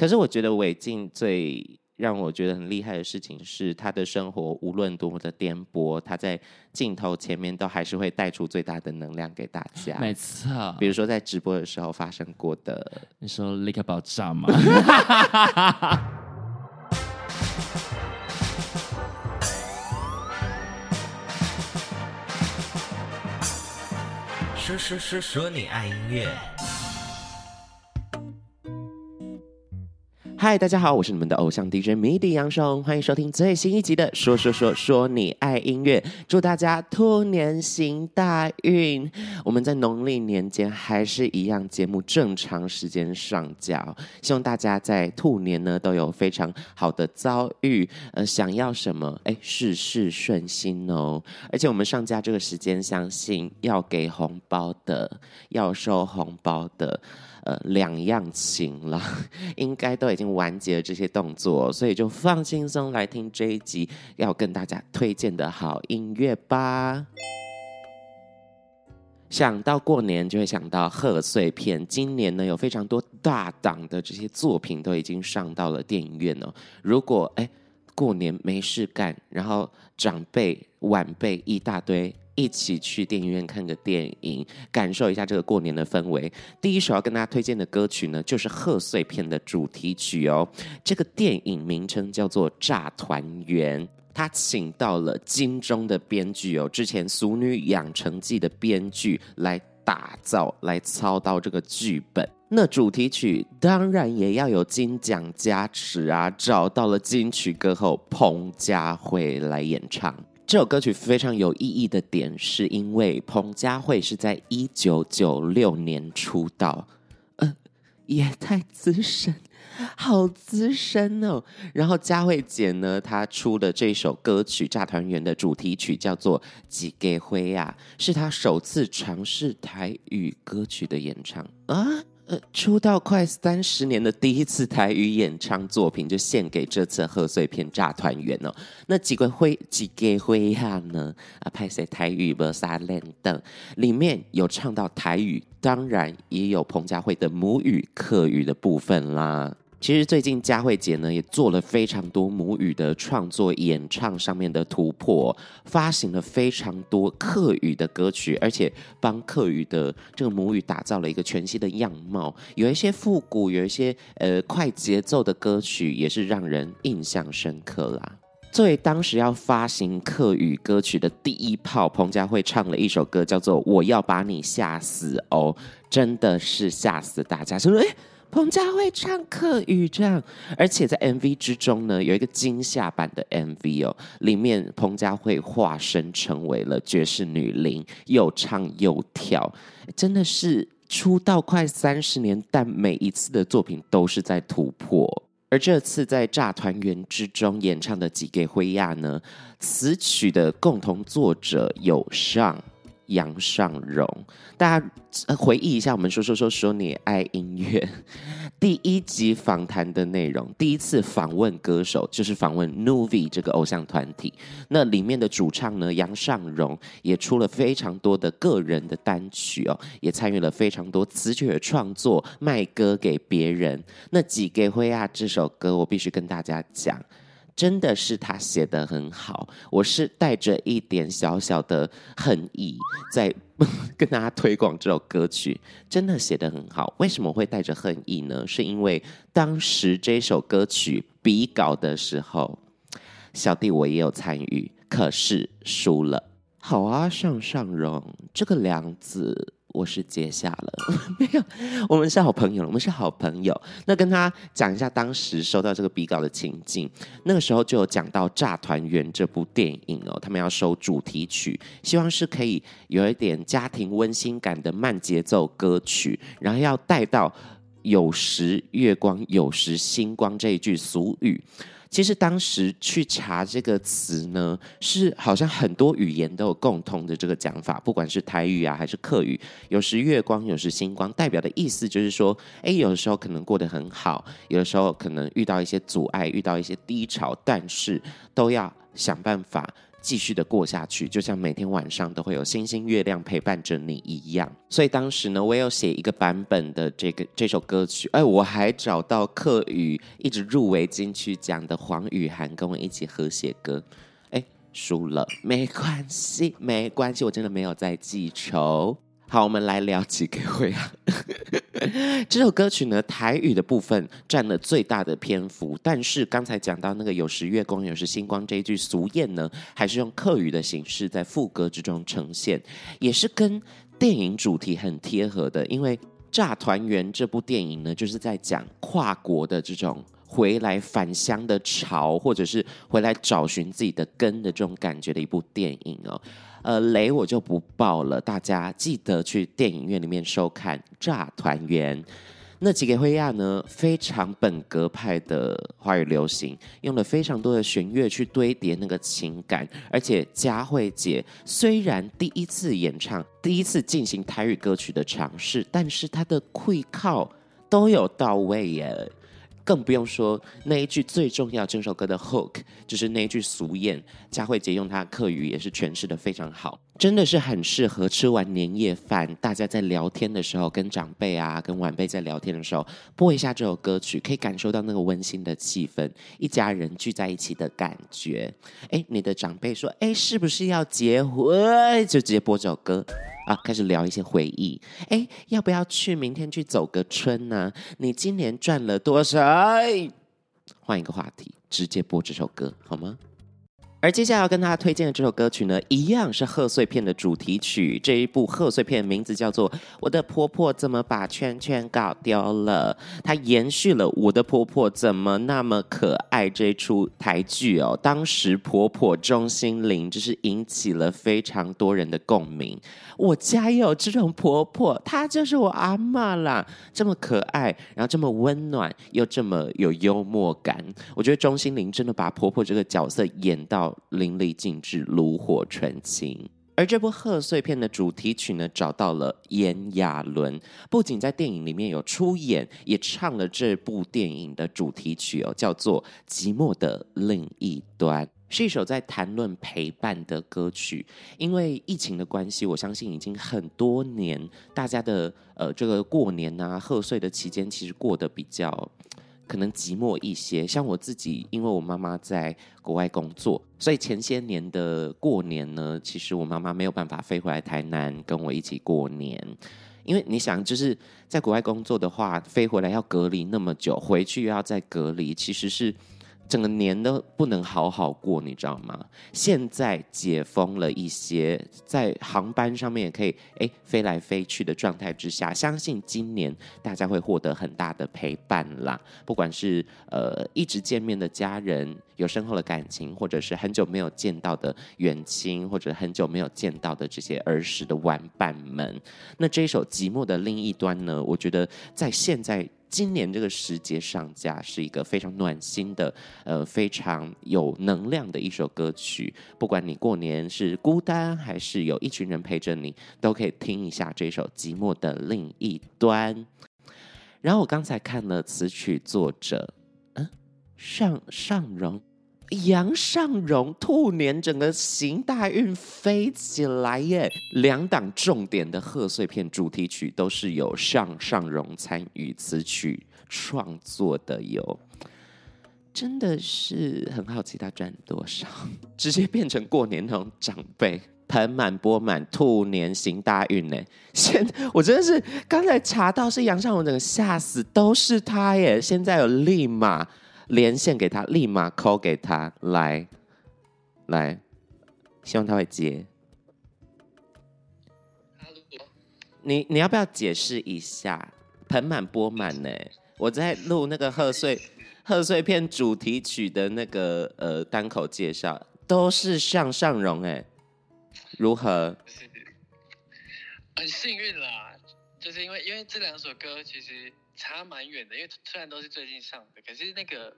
可是我觉得韦静最让我觉得很厉害的事情是，他的生活无论多么的颠簸，他在镜头前面都还是会带出最大的能量给大家。没错，比如说在直播的时候发生过的，你说立刻爆炸吗？说说说说你爱音乐。嗨，大家好，我是你们的偶像 DJ MIDI 杨松，欢迎收听最新一集的《说说说说你爱音乐》，祝大家兔年行大运。我们在农历年间还是一样节目正常时间上架，希望大家在兔年呢都有非常好的遭遇，呃，想要什么，哎，事事顺心哦。而且我们上架这个时间，相信要给红包的，要收红包的。呃，两样情了，应该都已经完结了这些动作，所以就放轻松来听这一集要跟大家推荐的好音乐吧。想到过年就会想到贺岁片，今年呢有非常多大档的这些作品都已经上到了电影院哦。如果哎过年没事干，然后长辈晚辈一大堆。一起去电影院看个电影，感受一下这个过年的氛围。第一首要跟大家推荐的歌曲呢，就是贺岁片的主题曲哦。这个电影名称叫做《诈团圆》，他请到了金钟的编剧哦，之前《俗女养成记》的编剧来打造、来操刀这个剧本。那主题曲当然也要有金奖加持啊，找到了金曲歌后彭佳慧来演唱。这首歌曲非常有意义的点，是因为彭佳慧是在一九九六年出道，呃，也太资深，好资深哦。然后佳慧姐呢，她出的这首歌曲《诈团圆》的主题曲叫做《几给灰》呀，是她首次尝试台语歌曲的演唱啊。呃，出道快三十年的第一次台语演唱作品，就献给这次贺岁片《炸团圆》哦。那几个会几个会呀呢？啊，拍摄台语不撒冷的，里面有唱到台语，当然也有彭佳慧的母语客语的部分啦。其实最近佳慧姐呢也做了非常多母语的创作、演唱上面的突破，发行了非常多客语的歌曲，而且帮客语的这个母语打造了一个全新的样貌。有一些复古，有一些呃快节奏的歌曲，也是让人印象深刻啦。作为当时要发行客语歌曲的第一炮，彭佳慧唱了一首歌，叫做《我要把你吓死哦》，真的是吓死大家，是不是？彭佳慧唱客语这样，而且在 MV 之中呢，有一个惊吓版的 MV 哦，里面彭佳慧化身成为了爵士女伶，又唱又跳，真的是出道快三十年，但每一次的作品都是在突破。而这次在《诈团圆》之中演唱的《几给辉亚》呢，词曲的共同作者有上。杨尚荣，大家回忆一下，我们说说说说你爱音乐第一集访谈的内容，第一次访问歌手就是访问 Nuvi 这个偶像团体。那里面的主唱呢，杨尚荣也出了非常多的个人的单曲哦，也参与了非常多词曲的创作，卖歌给别人。那几给灰啊这首歌，我必须跟大家讲。真的是他写得很好，我是带着一点小小的恨意在 跟大家推广这首歌曲，真的写得很好。为什么会带着恨意呢？是因为当时这首歌曲比稿的时候，小弟我也有参与，可是输了。好啊，上上荣这个梁子。我是接下了，没有，我们是好朋友，我们是好朋友。那跟他讲一下当时收到这个比稿的情境，那个时候就有讲到《诈团圆》这部电影哦，他们要收主题曲，希望是可以有一点家庭温馨感的慢节奏歌曲，然后要带到“有时月光，有时星光”这一句俗语。其实当时去查这个词呢，是好像很多语言都有共同的这个讲法，不管是台语啊还是客语，有时月光，有时星光，代表的意思就是说，哎，有的时候可能过得很好，有的时候可能遇到一些阻碍，遇到一些低潮，但是都要想办法继续的过下去，就像每天晚上都会有星星月亮陪伴着你一样。所以当时呢，我也有写一个版本的这个这首歌曲，哎，我还找到客语一直入围金曲奖的黄雨涵跟我一起合写歌，哎，输了没关系，没关系，我真的没有在记仇。好，我们来聊几个会啊。这首歌曲呢，台语的部分占了最大的篇幅，但是刚才讲到那个有时月光，有时星光这一句俗谚呢，还是用客语的形式在副歌之中呈现，也是跟电影主题很贴合的。因为《诈团圆》这部电影呢，就是在讲跨国的这种回来返乡的潮，或者是回来找寻自己的根的这种感觉的一部电影哦。呃，雷我就不爆了，大家记得去电影院里面收看《炸团圆》。那几个灰亚呢，非常本格派的华语流行，用了非常多的弦乐去堆叠那个情感，而且佳慧姐虽然第一次演唱，第一次进行台语歌曲的尝试，但是她的气口都有到位耶。更不用说那一句最重要，这首歌的 hook 就是那一句俗谚，佳慧姐用她的客语也是诠释的非常好，真的是很适合吃完年夜饭，大家在聊天的时候，跟长辈啊、跟晚辈在聊天的时候，播一下这首歌曲，可以感受到那个温馨的气氛，一家人聚在一起的感觉。哎，你的长辈说，哎，是不是要结婚？就直接播这首歌。啊，开始聊一些回忆。哎，要不要去明天去走个春呢？你今年赚了多少？换一个话题，直接播这首歌好吗？而接下来要跟大家推荐的这首歌曲呢，一样是贺岁片的主题曲。这一部贺岁片名字叫做《我的婆婆怎么把圈圈搞丢了》，它延续了《我的婆婆怎么那么可爱》这一出台剧哦。当时婆婆钟欣凌就是引起了非常多人的共鸣。我家有这种婆婆，她就是我阿嬷啦，这么可爱，然后这么温暖，又这么有幽默感。我觉得钟欣凌真的把婆婆这个角色演到。淋漓尽致，炉火纯青。而这部贺岁片的主题曲呢，找到了炎亚纶，不仅在电影里面有出演，也唱了这部电影的主题曲哦，叫做《寂寞的另一端》，是一首在谈论陪伴的歌曲。因为疫情的关系，我相信已经很多年，大家的呃这个过年啊、贺岁的期间，其实过得比较。可能寂寞一些，像我自己，因为我妈妈在国外工作，所以前些年的过年呢，其实我妈妈没有办法飞回来台南跟我一起过年，因为你想，就是在国外工作的话，飞回来要隔离那么久，回去又要再隔离，其实是。整个年都不能好好过，你知道吗？现在解封了一些，在航班上面也可以诶飞来飞去的状态之下，相信今年大家会获得很大的陪伴啦。不管是呃一直见面的家人，有深厚的感情，或者是很久没有见到的远亲，或者很久没有见到的这些儿时的玩伴们，那这一首《寂寞的另一端》呢？我觉得在现在。今年这个时节上架是一个非常暖心的，呃，非常有能量的一首歌曲。不管你过年是孤单还是有一群人陪着你，都可以听一下这首《寂寞的另一端》。然后我刚才看了词曲作者，嗯，尚尚荣。杨尚荣兔年整个行大运飞起来耶！两档重点的贺岁片主题曲都是由上上荣参与词曲创作的哟，真的是很好奇他赚多少，直接变成过年那种长辈，盆满钵满，兔年行大运呢！现我真的是刚才查到是杨尚荣，整个吓死，都是他耶！现在有立马。连线给他，立马 call 给他，来，来，希望他会接。你你要不要解释一下？盆满钵满呢？我在录那个贺岁贺岁片主题曲的那个呃单口介绍，都是向上荣哎，如何？很幸运啦，就是因为因为这两首歌其实。差蛮远的，因为虽然都是最近上的，可是那个《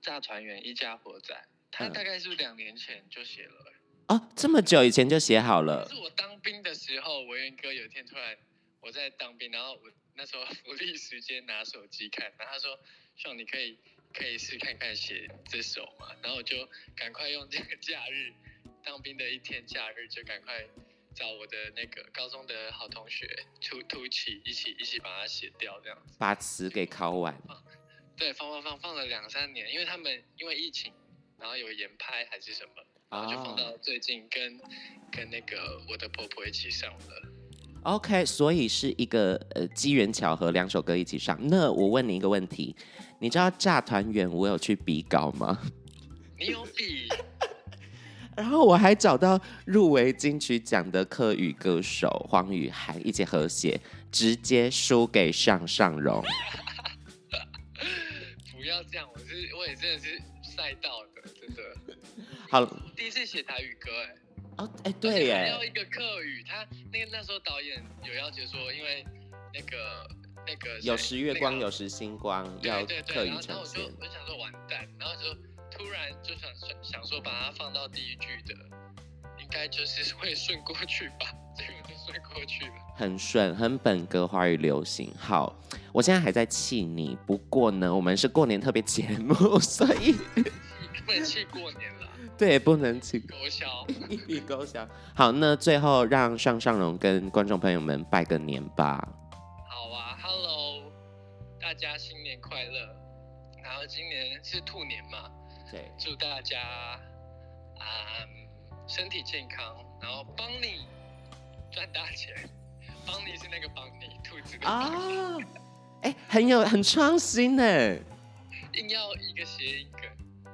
炸团圆一家火仔》，他大概是两年前就写了？哦，这么久以前就写好了。是我当兵的时候，文元哥有一天突然我在当兵，然后我那时候 福利时间拿手机看，然后他说：“希望你可以可以试看看写这首嘛？”然后我就赶快用这个假日当兵的一天假日，就赶快找我的那个高中的好同学突突起一起一起把它写掉，这样子。把词给考完。对，放放放放了两三年，因为他们因为疫情，然后有延拍还是什么，然后就放到最近跟、oh. 跟那个我的婆婆一起上了。OK，所以是一个呃机缘巧合，两首歌一起上。那我问你一个问题，你知道《炸团圆》我有去比稿吗？你有比？然后我还找到入围金曲奖的客语歌手黄雨涵一起合写，直接输给上上荣。不要这样，我是我也真的是赛道的，真的。好，第一次写台语歌，哎。哦，哎，对耶。还要一个客语，他那个那时候导演有要求说，因为那个那个有时月光，那个、有时星光，要客语呈现。然后我就我想说完蛋，然后就突然就想想说把它放到第一句的，应该就是会顺过去吧。这个就顺过去了，很顺，很本格华语流行。好，我现在还在气你，不过呢，我们是过年特别节目，所以不能气过年了。对，不能气。勾销，一笔勾销。好，那最后让尚尚荣跟观众朋友们拜个年吧。好啊，Hello，大家新年快乐。然后今年是兔年嘛，对，祝大家啊、嗯、身体健康，然后帮你。赚大钱，帮你是那个帮你，兔子的啊，哎、欸，很有很创新呢，硬要一个谐音梗。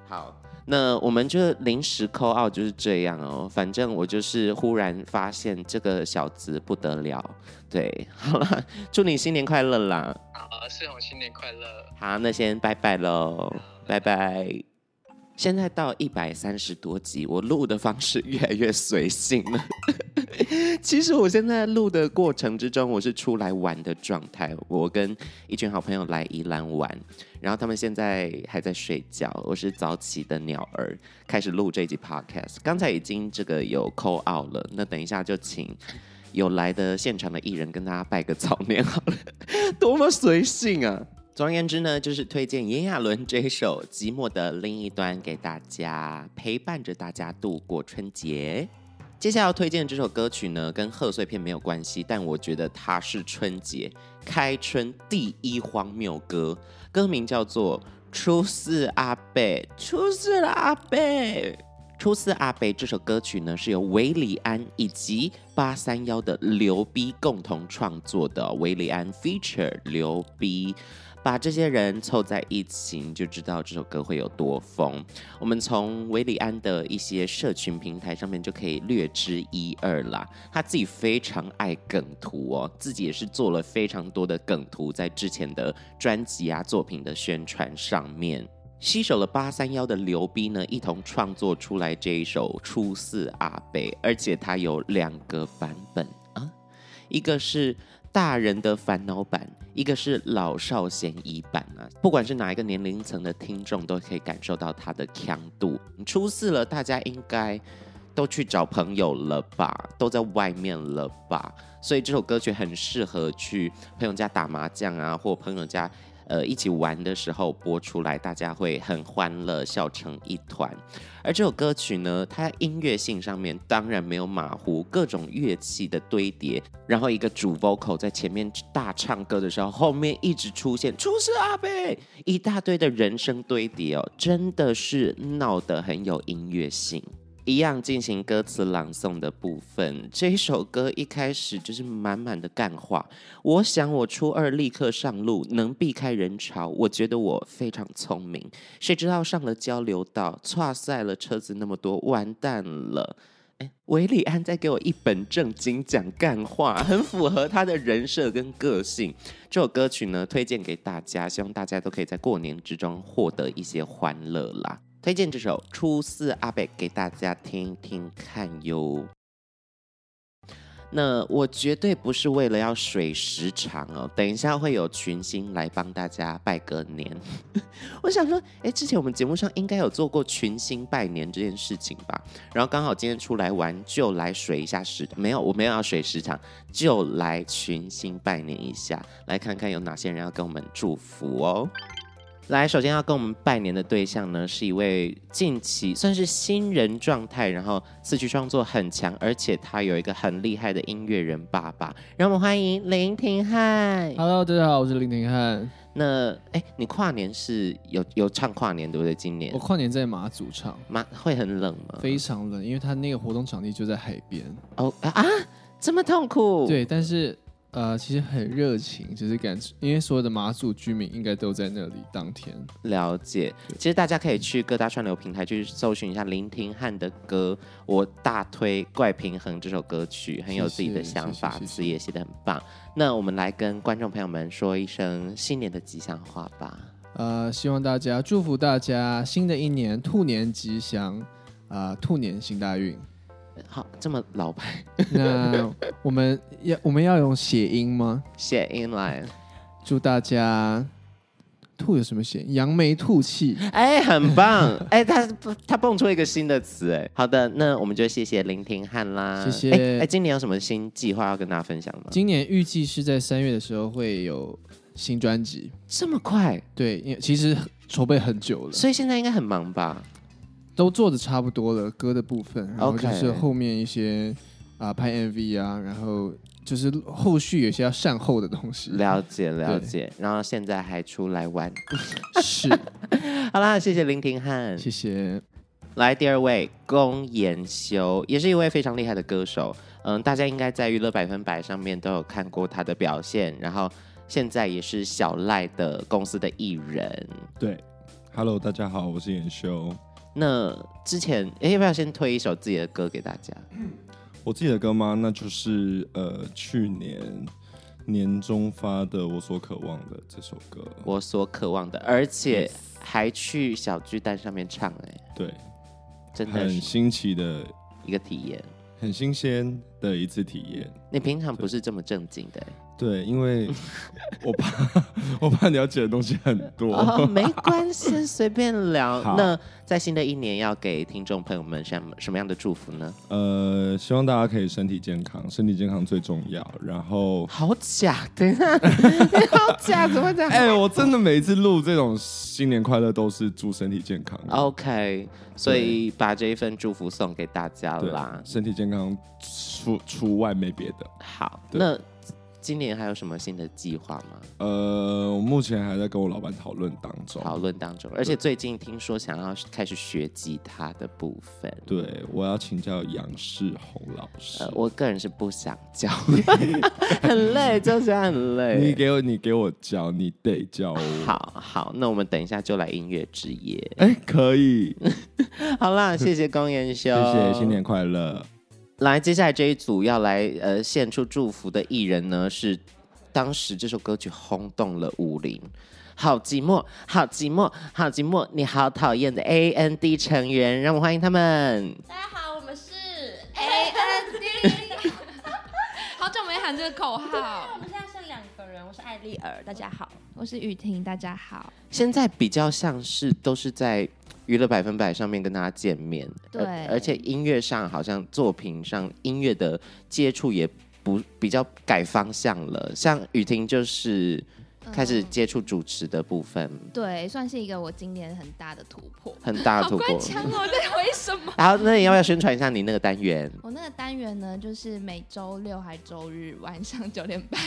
好，那我们就临时 call out 就是这样哦，反正我就是忽然发现这个小子不得了，对，好了，祝你新年快乐啦！好，世宏新年快乐。好，那先拜拜喽，拜拜。现在到一百三十多集，我录的方式越来越随性了。其实我现在录的过程之中，我是出来玩的状态。我跟一群好朋友来宜兰玩，然后他们现在还在睡觉。我是早起的鸟儿，开始录这集 podcast。刚才已经这个有 call out 了，那等一下就请有来的现场的艺人跟大家拜个早年好了。多么随性啊！总而言之呢，就是推荐炎亚纶这首《寂寞的另一端》给大家，陪伴着大家度过春节。接下来要推荐这首歌曲呢，跟贺岁片没有关系，但我觉得它是春节开春第一荒谬歌，歌名叫做《初四阿伯》，初四了阿伯，初四阿伯这首歌曲呢，是由韦礼安以及八三夭的刘逼共同创作的，韦礼安 feature 刘逼。把这些人凑在一起，你就知道这首歌会有多疯。我们从韦礼安的一些社群平台上面就可以略知一二啦。他自己非常爱梗图哦，自己也是做了非常多的梗图在之前的专辑啊作品的宣传上面。携手了八三夭的刘逼呢，一同创作出来这一首《初四阿北》，而且它有两个版本啊，一个是。大人的烦恼版，一个是老少咸宜版啊。不管是哪一个年龄层的听众，都可以感受到它的强度。初四了，大家应该都去找朋友了吧？都在外面了吧？所以这首歌曲很适合去朋友家打麻将啊，或朋友家。呃，一起玩的时候播出来，大家会很欢乐，笑成一团。而这首歌曲呢，它音乐性上面当然没有马虎，各种乐器的堆叠，然后一个主 vocal 在前面大唱歌的时候，后面一直出现初四阿贝，一大堆的人声堆叠哦，真的是闹得很有音乐性。一样进行歌词朗诵的部分。这一首歌一开始就是满满的干话。我想我初二立刻上路，能避开人潮。我觉得我非常聪明。谁知道上了交流道，剉赛了车子那么多，完蛋了。哎，韦礼安在给我一本正经讲干话，很符合他的人设跟个性。这首歌曲呢，推荐给大家，希望大家都可以在过年之中获得一些欢乐啦。推荐这首《初四阿伯》给大家听听看哟。那我绝对不是为了要水时长哦，等一下会有群星来帮大家拜个年。我想说，哎，之前我们节目上应该有做过群星拜年这件事情吧？然后刚好今天出来玩，就来水一下时，没有，我没有要水时长，就来群星拜年一下，来看看有哪些人要跟我们祝福哦。来，首先要跟我们拜年的对象呢，是一位近期算是新人状态，然后词曲创作很强，而且他有一个很厉害的音乐人爸爸。让我们欢迎林廷汉。Hello，大家好，我是林廷汉。那哎，你跨年是有有唱跨年对不对？今年我跨年在马祖唱，马会很冷吗？非常冷，因为他那个活动场地就在海边。哦啊，这么痛苦？对，但是。呃，其实很热情，就是感，因为所有的马祖居民应该都在那里当天。了解，其实大家可以去各大串流平台去搜寻一下林廷汉的歌，我大推《怪平衡》这首歌曲，很有自己的想法，词也写的很棒。那我们来跟观众朋友们说一声新年的吉祥话吧。呃，希望大家祝福大家新的一年兔年吉祥，啊、呃，兔年行大运。好，这么老派。那我们要我们要用谐音吗？谐音来，祝大家吐有什么谐音？扬眉吐气。哎，很棒。哎，他他蹦出一个新的词。哎，好的，那我们就谢谢林廷汉啦。谢谢。哎，今年有什么新计划要跟大家分享吗？今年预计是在三月的时候会有新专辑。这么快？对，因为其实筹备很久了，所以现在应该很忙吧？都做的差不多了，歌的部分，然后就是后面一些啊、呃、拍 MV 啊，然后就是后续有些要善后的东西。了解了解，然后现在还出来玩，是。好啦，谢谢林廷汉，谢谢。来第二位龚延修，也是一位非常厉害的歌手，嗯，大家应该在娱乐百分百上面都有看过他的表现，然后现在也是小赖的公司的艺人。对，Hello，大家好，我是延修。那之前，哎、欸，要不要先推一首自己的歌给大家？我自己的歌吗？那就是呃，去年年中发的《我所渴望的》这首歌。我所渴望的，而且还去小巨蛋上面唱、欸，哎，对，真的很新奇的一个体验，很新鲜的一次体验。你平常不是这么正经的、欸。对，因为 我怕 我怕了解的东西很多。哦，没关系，随便聊。那在新的一年要给听众朋友们什么什么样的祝福呢？呃，希望大家可以身体健康，身体健康最重要。然后好假，等一下，你好假，怎么讲？哎、欸，我真的每一次录这种新年快乐都是祝身体健康。OK，所以把这一份祝福送给大家啦。身体健康除除外没别的。好，那。今年还有什么新的计划吗？呃，我目前还在跟我老板讨论当中，讨论当中，而且最近听说想要开始学吉他的部分。对，我要请教杨世宏老师。呃，我个人是不想教，很累，就是很累。你给我，你给我教，你得教我。好好，那我们等一下就来音乐之夜。哎，可以。好啦，谢谢公研修，谢谢，新年快乐。来，接下来这一组要来呃献出祝福的艺人呢，是当时这首歌曲轰动了武林，好寂寞，好寂寞，好寂寞，你好讨厌的 A N D 成员，让我们欢迎他们。大家好，我们是 A N D，好久没喊这个口号。我们现在剩两个人，我是艾丽儿，大家好，我是雨婷，大家好。现在比较像是都是在。娱乐百分百上面跟大家见面，对，而且音乐上好像作品上音乐的接触也不比较改方向了，像雨婷就是。开始接触主持的部分，嗯，对，算是一个我今年很大的突破，很大的突破。好官腔哦，这为什么？然后，那你要不要宣传一下你那个单元？我那个单元呢，就是每周六还周日晚上九点半，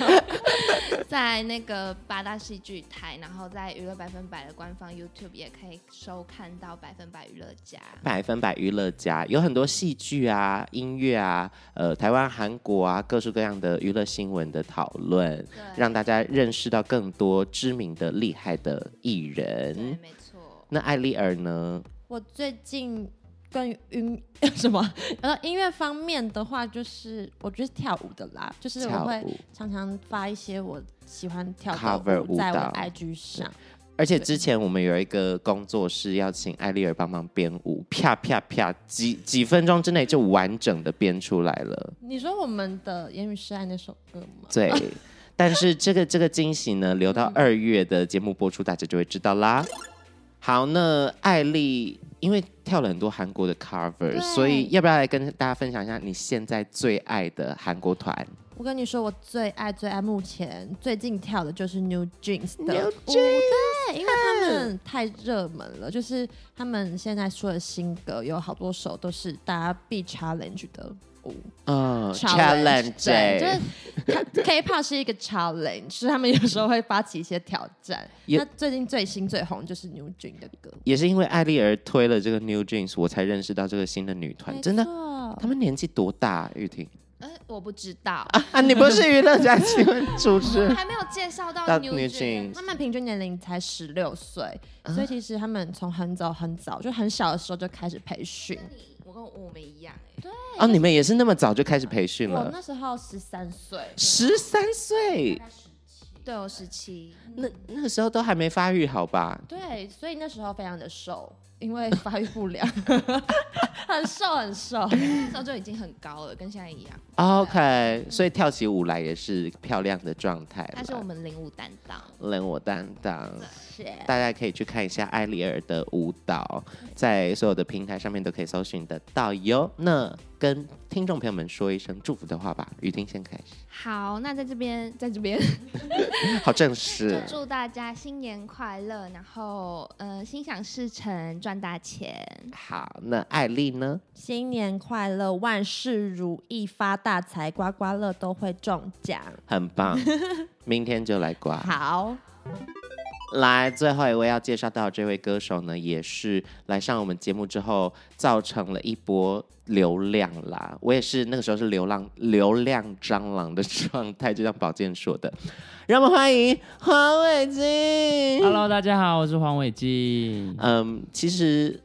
在那个八大戏剧台，然后在娱乐百分百的官方 YouTube 也可以收看到百分百娱乐家。百分百娱乐家有很多戏剧啊、音乐啊、呃，台湾、韩国啊，各式各样的娱乐新闻的讨论，让。让大家认识到更多知名的厉害的艺人，没错。那艾丽儿呢？我最近跟音 什么？呃，音乐方面的话，就是我觉得跳舞的啦，就是我会常常发一些我喜欢跳的舞在我 IG 上。而且之前我们有一个工作室要请艾丽儿帮忙编舞，啪啪啪，几几分钟之内就完整的编出来了。你说我们的《言语示爱》那首歌吗？对。但是这个这个惊喜呢，留到二月的节目播出，大家就会知道啦。好，那艾丽因为跳了很多韩国的 cover，所以要不要来跟大家分享一下你现在最爱的韩国团？我跟你说，我最爱最爱目前最近跳的就是 New Jeans 的舞，对，因为他们太热门了，就是他们现在出的新歌有好多首都是大家必 challenge 的。嗯，challenge，对，就是 K-pop 是一个 challenge，是他们有时候会发起一些挑战。那最近最新最红就是 New Jeans 的歌，也是因为艾丽儿推了这个 New Jeans，我才认识到这个新的女团。真的，他们年纪多大？玉婷？呃，我不知道啊，你不是娱乐家新闻主持人，还没有介绍到 New Jeans，他们平均年龄才十六岁，所以其实他们从很早很早就很小的时候就开始培训。我跟我们一样哎，对哦，你们也是那么早就开始培训了？我那时候十三岁，十三岁，对，我十七，那那个时候都还没发育好吧？对，所以那时候非常的瘦。因为发育不良，很 瘦很瘦，那时候就已经很高了，跟现在一样。OK，所以跳起舞来也是漂亮的状态。他是我们领舞担当，领舞担当，是大家可以去看一下艾丽儿的舞蹈，在所有的平台上面都可以搜寻得到哟。那跟听众朋友们说一声祝福的话吧，雨婷先开始。好，那在这边，在这边，好正式。祝大家新年快乐，然后呃，心想事成，赚大钱。好，那艾丽呢？新年快乐，万事如意，发大财，刮刮乐都会中奖。很棒，明天就来刮。好。来，最后一位要介绍到这位歌手呢，也是来上我们节目之后，造成了一波流量啦。我也是那个时候是流浪流量蟑螂的状态，就像宝剑说的。让我们欢迎黄伟晋。Hello，大家好，我是黄伟晋。嗯，其实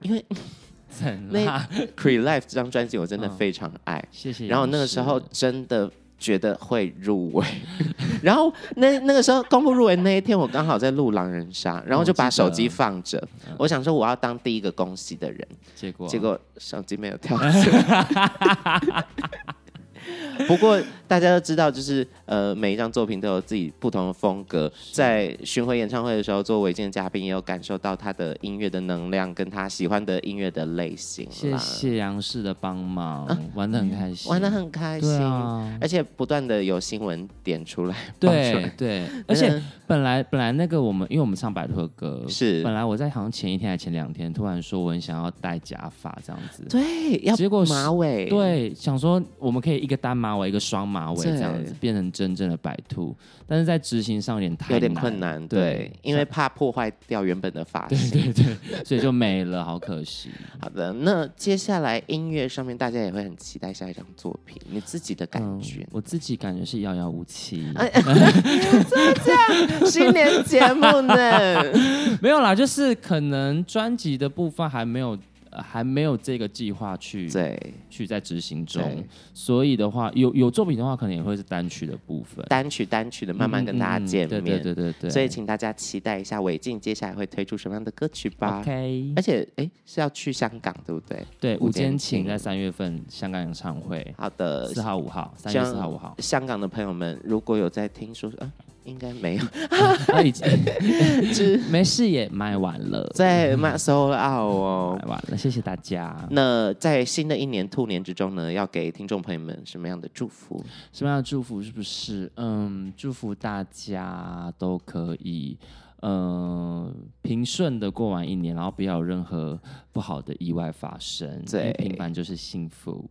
因为 那 Cream Life 这张专辑我真的非常爱，嗯、谢谢。然后那个时候真的。觉得会入围，然后那那个时候公布入围那一天，我刚好在录狼人杀，然后就把手机放着，我想说我要当第一个恭喜的人，结果结果手机没有跳出来。不过大家都知道，就是呃，每一张作品都有自己不同的风格。在巡回演唱会的时候，做伟晋的嘉宾，也有感受到他的音乐的能量，跟他喜欢的音乐的类型。谢谢杨氏的帮忙，啊、玩的很开心，玩的很开心，啊、而且不断的有新闻点出来。对对，而且本来本来那个我们，因为我们唱百的歌，是。本来我在好像前一天还前两天，突然说我很想要戴假发这样子，对，要结果马尾，对，想说我们可以一个单马尾，一个双马尾这样子变成真正的白兔，但是在执行上有点太有点困难，对，对因为怕破坏掉原本的发型，对对对，所以就没了，好可惜。好的，那接下来音乐上面大家也会很期待下一张作品，你自己的感觉？嗯、我自己感觉是遥遥无期。怎么这样？新年节目呢？没有啦，就是可能专辑的部分还没有。还没有这个计划去对。去在执行中，所以的话有有作品的话，可能也会是单曲的部分，单曲单曲的慢慢跟大家见面，嗯嗯、对对对对，所以请大家期待一下韦静接下来会推出什么样的歌曲吧。OK，而且哎是要去香港对不对？对，五坚情在三月份香港演唱会，好的，四号五号，三月四号五号，香港的朋友们如果有在听说，啊应该没有，他已经没事也卖完了，在卖 sold out 哦，卖完了，谢谢大家。那在新的一年兔年之中呢，要给听众朋友们什么样的祝福？什么样的祝福？是不是？嗯，祝福大家都可以，嗯，平顺的过完一年，然后不要有任何不好的意外发生。对，平凡就是幸福。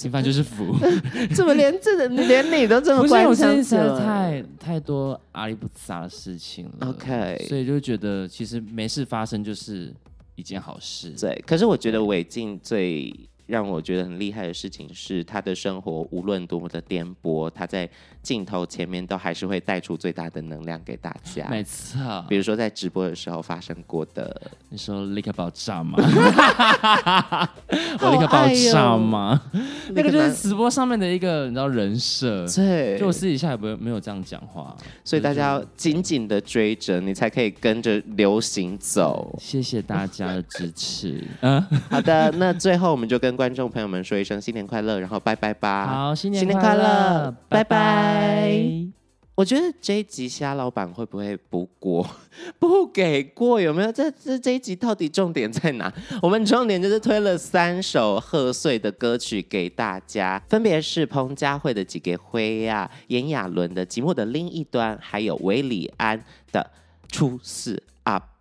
平凡就是福，怎么连这个连你都这么关心？我现在太太多阿里不杂的事情了。OK，所以就觉得其实没事发生就是一件好事。对，可是我觉得伟晋最让我觉得很厉害的事情是，他的生活无论多么的颠簸，他在镜头前面都还是会带出最大的能量给大家。没错，比如说在直播的时候发生过的，你说立刻爆炸吗？我立刻爆炸吗？那个就是直播上面的一个你知道人设，对，就我私底下也不会没有这样讲话，所以大家要紧紧的追着你，才可以跟着流行走。谢谢大家的支持。嗯，好的，那最后我们就跟观众朋友们说一声新年快乐，然后拜拜吧。好，新年快乐，拜拜。我觉得这一集虾老板会不会不过？不给过有没有？这这这一集到底重点在哪？我们重点就是推了三首贺岁的歌曲给大家，分别是彭佳慧的《几个灰》呀，炎亚纶的《寂寞的另一端》，还有韦礼安的《出事》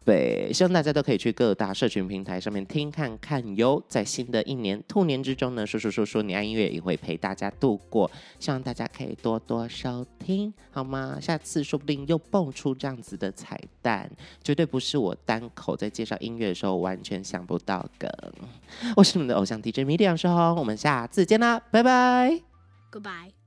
对，希望大家都可以去各大社群平台上面听看看哟。在新的一年兔年之中呢，叔叔说说你爱音乐也会陪大家度过，希望大家可以多多收听，好吗？下次说不定又蹦出这样子的彩蛋，绝对不是我单口在介绍音乐的时候完全想不到梗。我是你们的偶像 DJ 米粒阳世红，我们下次见啦，拜拜，Goodbye。